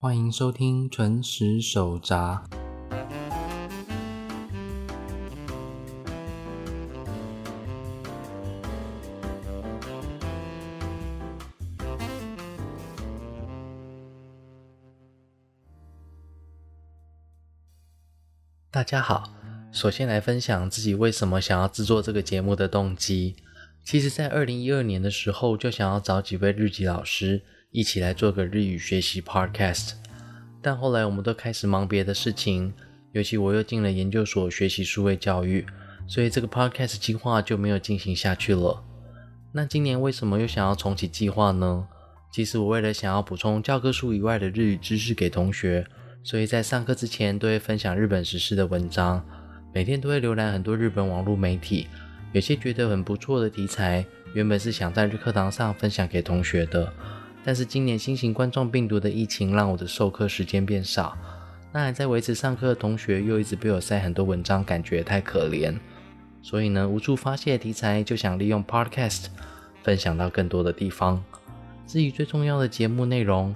欢迎收听纯食手札。大家好，首先来分享自己为什么想要制作这个节目的动机。其实，在二零一二年的时候，就想要找几位日籍老师一起来做个日语学习 podcast，但后来我们都开始忙别的事情，尤其我又进了研究所学习数位教育，所以这个 podcast 计划就没有进行下去了。那今年为什么又想要重启计划呢？其实我为了想要补充教科书以外的日语知识给同学，所以在上课之前都会分享日本时事的文章，每天都会浏览很多日本网络媒体。有些觉得很不错的题材，原本是想在日课堂上分享给同学的，但是今年新型冠状病毒的疫情让我的授课时间变少，那还在维持上课的同学又一直被我塞很多文章，感觉太可怜，所以呢无处发泄的题材就想利用 Podcast 分享到更多的地方。至于最重要的节目内容，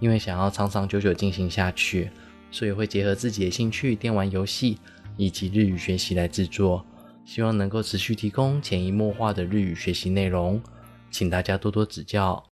因为想要长长久久进行下去，所以会结合自己的兴趣电玩游戏以及日语学习来制作。希望能够持续提供潜移默化的日语学习内容，请大家多多指教。